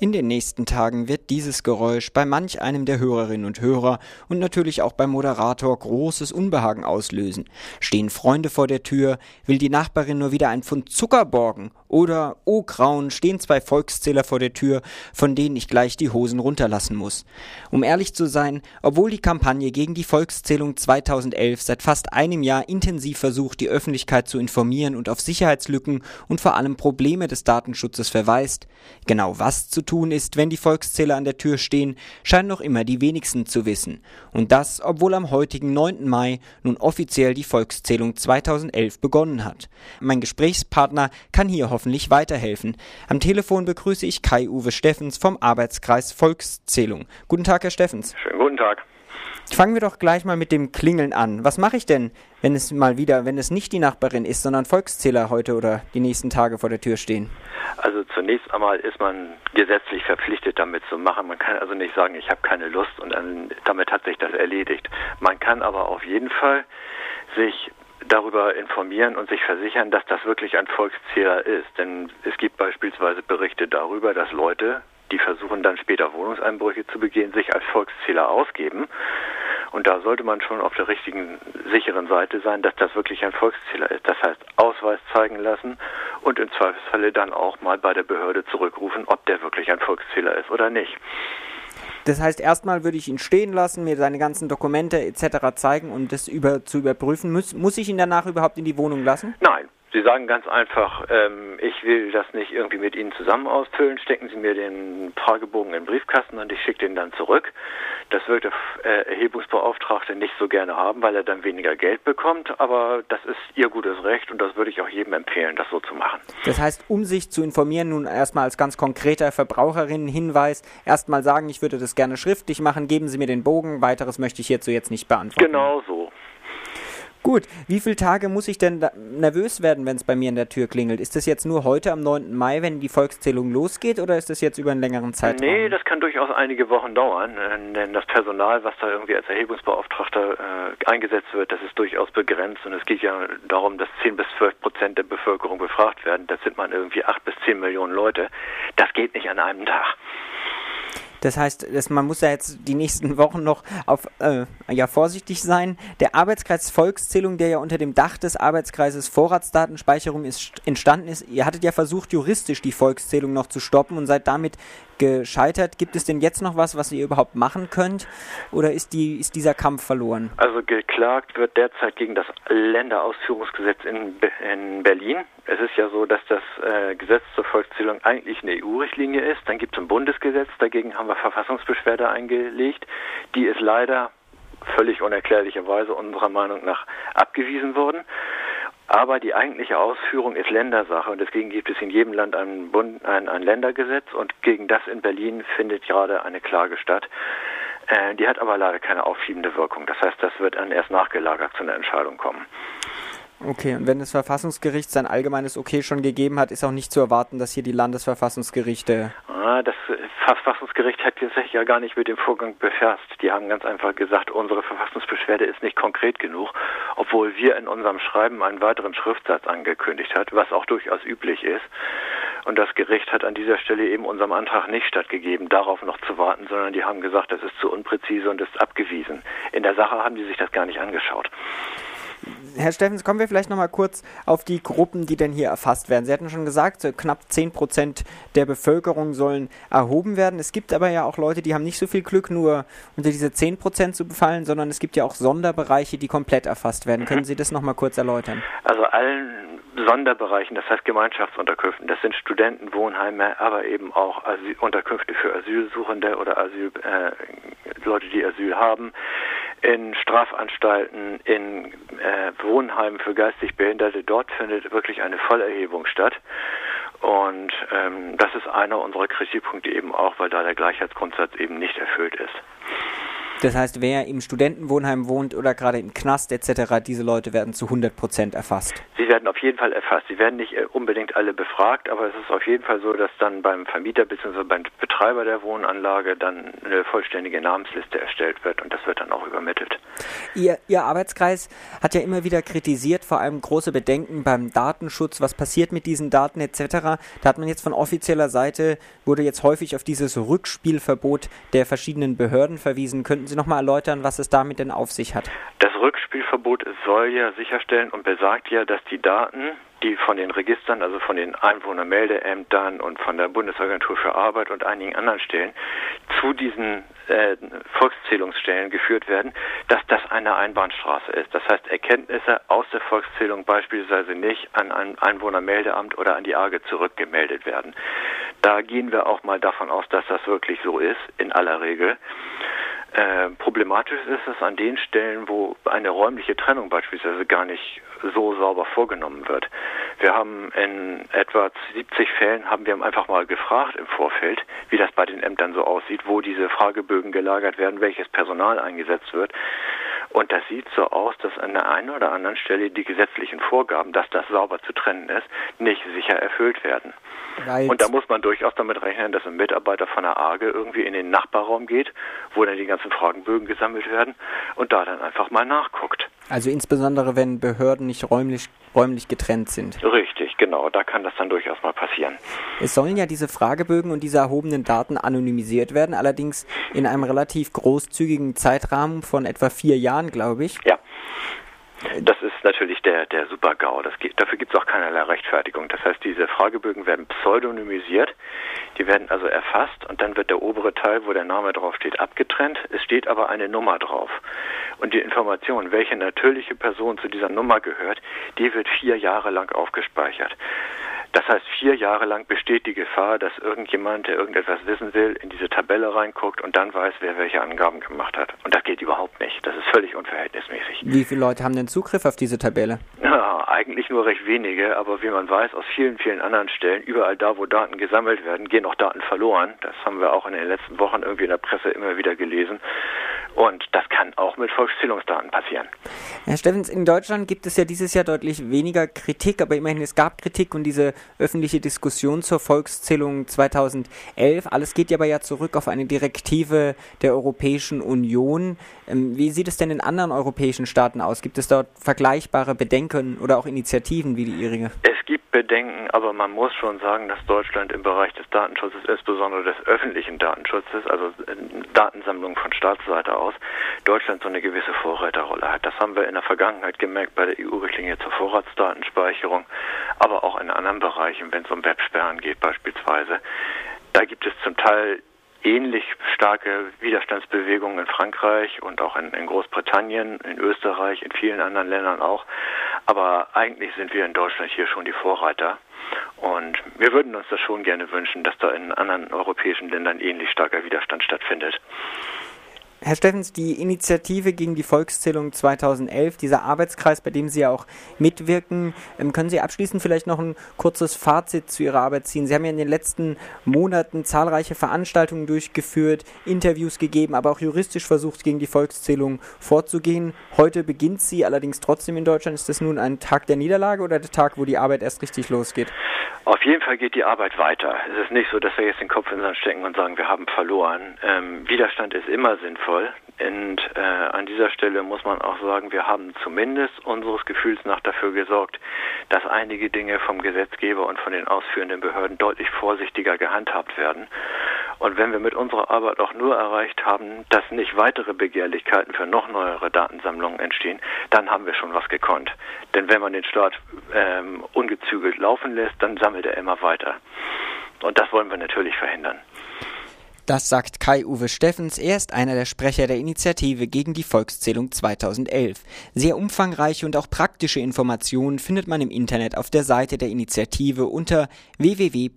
In den nächsten Tagen wird dieses Geräusch bei manch einem der Hörerinnen und Hörer und natürlich auch beim Moderator großes Unbehagen auslösen. Stehen Freunde vor der Tür, will die Nachbarin nur wieder ein Pfund Zucker borgen oder, oh Grauen, stehen zwei Volkszähler vor der Tür, von denen ich gleich die Hosen runterlassen muss. Um ehrlich zu sein, obwohl die Kampagne gegen die Volkszählung 2011 seit fast einem Jahr intensiv versucht, die Öffentlichkeit zu informieren und auf Sicherheitslücken und vor allem Probleme des Datenschutzes verweist, genau was zu tun ist, wenn die Volkszähler an der Tür stehen, scheinen noch immer die wenigsten zu wissen. Und das, obwohl am heutigen 9. Mai nun offiziell die Volkszählung 2011 begonnen hat. Mein Gesprächspartner kann hier hoffentlich weiterhelfen. Am Telefon begrüße ich Kai-Uwe Steffens vom Arbeitskreis Volkszählung. Guten Tag, Herr Steffens. Schönen guten Tag. Fangen wir doch gleich mal mit dem Klingeln an. Was mache ich denn, wenn es mal wieder, wenn es nicht die Nachbarin ist, sondern Volkszähler heute oder die nächsten Tage vor der Tür stehen? Also zunächst einmal ist man gesetzlich verpflichtet, damit zu machen. Man kann also nicht sagen, ich habe keine Lust und dann, damit hat sich das erledigt. Man kann aber auf jeden Fall sich darüber informieren und sich versichern, dass das wirklich ein Volkszähler ist. Denn es gibt beispielsweise Berichte darüber, dass Leute, die versuchen dann später Wohnungseinbrüche zu begehen, sich als Volkszähler ausgeben. Und da sollte man schon auf der richtigen, sicheren Seite sein, dass das wirklich ein Volkszähler ist. Das heißt, Ausweis zeigen lassen und im Zweifelsfalle dann auch mal bei der Behörde zurückrufen, ob der wirklich ein Volkszähler ist oder nicht. Das heißt, erstmal würde ich ihn stehen lassen, mir seine ganzen Dokumente etc. zeigen und das über, zu überprüfen. Muss, muss ich ihn danach überhaupt in die Wohnung lassen? Nein, Sie sagen ganz einfach, ähm, ich will das nicht irgendwie mit Ihnen zusammen ausfüllen, stecken Sie mir den Fragebogen in den Briefkasten und ich schicke den dann zurück. Das wird der äh, Erhebungsbeauftragte nicht so gerne haben, weil er dann weniger Geld bekommt, aber das ist Ihr gutes Recht und das würde ich auch jedem empfehlen, das so zu machen. Das heißt, um sich zu informieren, nun erstmal als ganz konkreter Verbraucherinnenhinweis, erstmal sagen, ich würde das gerne schriftlich machen, geben Sie mir den Bogen, weiteres möchte ich hierzu jetzt nicht beantworten. Genau so. Gut, wie viele Tage muss ich denn nervös werden, wenn es bei mir in der Tür klingelt? Ist das jetzt nur heute am 9. Mai, wenn die Volkszählung losgeht, oder ist das jetzt über einen längeren Zeitraum? Nee, das kann durchaus einige Wochen dauern, denn das Personal, was da irgendwie als Erhebungsbeauftragter äh, eingesetzt wird, das ist durchaus begrenzt und es geht ja darum, dass 10 bis 12 Prozent der Bevölkerung befragt werden. Das sind man irgendwie 8 bis 10 Millionen Leute. Das geht nicht an einem Tag. Das heißt, dass man muss ja jetzt die nächsten Wochen noch auf äh, ja vorsichtig sein. Der Arbeitskreis Volkszählung, der ja unter dem Dach des Arbeitskreises Vorratsdatenspeicherung ist, entstanden ist, ihr hattet ja versucht, juristisch die Volkszählung noch zu stoppen und seid damit gescheitert. Gibt es denn jetzt noch was, was ihr überhaupt machen könnt? Oder ist, die, ist dieser Kampf verloren? Also geklagt wird derzeit gegen das Länderausführungsgesetz in, in Berlin. Es ist ja so, dass das äh, Gesetz zur Volkszählung eigentlich eine EU-Richtlinie ist. Dann gibt es ein Bundesgesetz, dagegen haben wir Verfassungsbeschwerde eingelegt. Die ist leider völlig unerklärlicherweise unserer Meinung nach abgewiesen worden. Aber die eigentliche Ausführung ist Ländersache und deswegen gibt es in jedem Land ein, Bund, ein, ein Ländergesetz und gegen das in Berlin findet gerade eine Klage statt. Äh, die hat aber leider keine aufschiebende Wirkung. Das heißt, das wird dann erst nachgelagert zu einer Entscheidung kommen. Okay, und wenn das Verfassungsgericht sein allgemeines Okay schon gegeben hat, ist auch nicht zu erwarten, dass hier die Landesverfassungsgerichte. Ah, das Verfassungsgericht hat sich ja gar nicht mit dem Vorgang befasst. Die haben ganz einfach gesagt, unsere Verfassungsbeschwerde ist nicht konkret genug, obwohl wir in unserem Schreiben einen weiteren Schriftsatz angekündigt hat, was auch durchaus üblich ist. Und das Gericht hat an dieser Stelle eben unserem Antrag nicht stattgegeben, darauf noch zu warten, sondern die haben gesagt, das ist zu unpräzise und ist abgewiesen. In der Sache haben die sich das gar nicht angeschaut. Herr Steffens, kommen wir vielleicht nochmal kurz auf die Gruppen, die denn hier erfasst werden. Sie hatten schon gesagt, so knapp 10 Prozent der Bevölkerung sollen erhoben werden. Es gibt aber ja auch Leute, die haben nicht so viel Glück, nur unter diese 10 Prozent zu befallen, sondern es gibt ja auch Sonderbereiche, die komplett erfasst werden. Können Sie das nochmal kurz erläutern? Also allen Sonderbereichen, das heißt Gemeinschaftsunterkünften, das sind Studentenwohnheime, aber eben auch Asyl Unterkünfte für Asylsuchende oder Asyl, äh, Leute, die Asyl haben, in Strafanstalten, in äh, Wohnheimen für geistig Behinderte, dort findet wirklich eine Vollerhebung statt. Und ähm, das ist einer unserer Kritikpunkte eben auch, weil da der Gleichheitsgrundsatz eben nicht erfüllt ist. Das heißt, wer im Studentenwohnheim wohnt oder gerade im Knast etc., diese Leute werden zu 100 Prozent erfasst. Sie werden auf jeden Fall erfasst. Sie werden nicht äh, unbedingt alle befragt, aber es ist auf jeden Fall so, dass dann beim Vermieter bzw. beim Betreiber der Wohnanlage dann eine vollständige Namensliste erstellt wird und das wird dann auch übermittelt. Ihr, Ihr Arbeitskreis hat ja immer wieder kritisiert, vor allem große Bedenken beim Datenschutz, was passiert mit diesen Daten etc. Da hat man jetzt von offizieller Seite, wurde jetzt häufig auf dieses Rückspielverbot der verschiedenen Behörden verwiesen. Könnten Sie nochmal erläutern, was es damit denn auf sich hat? Das Rückspielverbot soll ja sicherstellen und besagt ja, dass die Daten, die von den Registern, also von den Einwohnermeldeämtern und von der Bundesagentur für Arbeit und einigen anderen Stellen zu diesen äh, Volkszählungsstellen geführt werden, dass das eine Einbahnstraße ist. Das heißt, Erkenntnisse aus der Volkszählung beispielsweise nicht an ein Einwohnermeldeamt oder an die AGE zurückgemeldet werden. Da gehen wir auch mal davon aus, dass das wirklich so ist, in aller Regel. Äh, problematisch ist es an den Stellen, wo eine räumliche Trennung beispielsweise gar nicht so sauber vorgenommen wird. Wir haben in etwa 70 Fällen haben wir einfach mal gefragt im Vorfeld, wie das bei den Ämtern so aussieht, wo diese Fragebögen gelagert werden, welches Personal eingesetzt wird. Und das sieht so aus, dass an der einen oder anderen Stelle die gesetzlichen Vorgaben, dass das sauber zu trennen ist, nicht sicher erfüllt werden. Right. Und da muss man durchaus damit rechnen, dass ein Mitarbeiter von der AGE irgendwie in den Nachbarraum geht, wo dann die ganzen Fragenbögen gesammelt werden und da dann einfach mal nachguckt. Also insbesondere, wenn Behörden nicht räumlich, räumlich getrennt sind. Richtig, genau. Da kann das dann durchaus mal passieren. Es sollen ja diese Fragebögen und diese erhobenen Daten anonymisiert werden, allerdings in einem relativ großzügigen Zeitrahmen von etwa vier Jahren, glaube ich. Ja. Das ist natürlich der, der Super-GAU. dafür gibt es auch keinerlei Rechtfertigung. Das heißt, diese Fragebögen werden pseudonymisiert, die werden also erfasst und dann wird der obere Teil, wo der Name draufsteht, abgetrennt. Es steht aber eine Nummer drauf. Und die Information, welche natürliche Person zu dieser Nummer gehört, die wird vier Jahre lang aufgespeichert. Das heißt, vier Jahre lang besteht die Gefahr, dass irgendjemand, der irgendetwas wissen will, in diese Tabelle reinguckt und dann weiß, wer welche Angaben gemacht hat. Und das geht überhaupt nicht. Das ist völlig unverhältnismäßig. Wie viele Leute haben denn Zugriff auf diese Tabelle? Ja, eigentlich nur recht wenige, aber wie man weiß, aus vielen, vielen anderen Stellen, überall da, wo Daten gesammelt werden, gehen auch Daten verloren. Das haben wir auch in den letzten Wochen irgendwie in der Presse immer wieder gelesen. Und das kann auch mit Volkszählungsdaten passieren. Herr Steffens, in Deutschland gibt es ja dieses Jahr deutlich weniger Kritik, aber immerhin es gab Kritik und diese öffentliche Diskussion zur Volkszählung 2011. Alles geht ja aber ja zurück auf eine Direktive der Europäischen Union. Ähm, wie sieht es denn in anderen europäischen Staaten aus? Gibt es dort vergleichbare Bedenken oder auch Initiativen wie die Ihrige? Es gibt Bedenken, aber man muss schon sagen, dass Deutschland im Bereich des Datenschutzes, insbesondere des öffentlichen Datenschutzes, also Datensammlung von Staatsseite aus, Deutschland so eine gewisse Vorreiterrolle hat. Das haben wir in der Vergangenheit gemerkt bei der EU-Richtlinie zur Vorratsdatenspeicherung, aber auch in anderen Bereichen, wenn es um Websperren geht beispielsweise. Da gibt es zum Teil ähnlich starke Widerstandsbewegungen in Frankreich und auch in, in, Großbritannien, in Österreich, in vielen anderen Ländern auch. Aber eigentlich sind wir in Deutschland hier schon die Vorreiter. Und wir würden uns das schon gerne wünschen, dass da in anderen europäischen Ländern ähnlich starker Widerstand stattfindet. Herr Steffens, die Initiative gegen die Volkszählung 2011, dieser Arbeitskreis, bei dem Sie ja auch mitwirken, ähm, können Sie abschließend vielleicht noch ein kurzes Fazit zu Ihrer Arbeit ziehen? Sie haben ja in den letzten Monaten zahlreiche Veranstaltungen durchgeführt, Interviews gegeben, aber auch juristisch versucht, gegen die Volkszählung vorzugehen. Heute beginnt sie allerdings trotzdem in Deutschland. Ist das nun ein Tag der Niederlage oder der Tag, wo die Arbeit erst richtig losgeht? Auf jeden Fall geht die Arbeit weiter. Es ist nicht so, dass wir jetzt den Kopf in den Sand stecken und sagen, wir haben verloren. Ähm, Widerstand ist immer sinnvoll. Und äh, an dieser Stelle muss man auch sagen, wir haben zumindest unseres Gefühls nach dafür gesorgt, dass einige Dinge vom Gesetzgeber und von den ausführenden Behörden deutlich vorsichtiger gehandhabt werden. Und wenn wir mit unserer Arbeit auch nur erreicht haben, dass nicht weitere Begehrlichkeiten für noch neuere Datensammlungen entstehen, dann haben wir schon was gekonnt. Denn wenn man den Staat ähm, ungezügelt laufen lässt, dann sammelt er immer weiter. Und das wollen wir natürlich verhindern. Das sagt Kai-Uwe Steffens. Er ist einer der Sprecher der Initiative gegen die Volkszählung 2011. Sehr umfangreiche und auch praktische Informationen findet man im Internet auf der Seite der Initiative unter www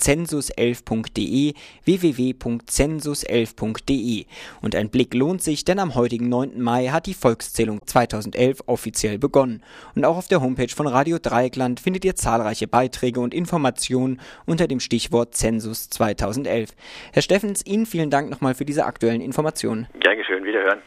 www.census11.de www.census11.de und ein Blick lohnt sich, denn am heutigen 9. Mai hat die Volkszählung 2011 offiziell begonnen und auch auf der Homepage von Radio Dreieckland findet ihr zahlreiche Beiträge und Informationen unter dem Stichwort Zensus 2011. Herr Steffens, Ihnen vielen Dank nochmal für diese aktuellen Informationen. Geschehen, wiederhören.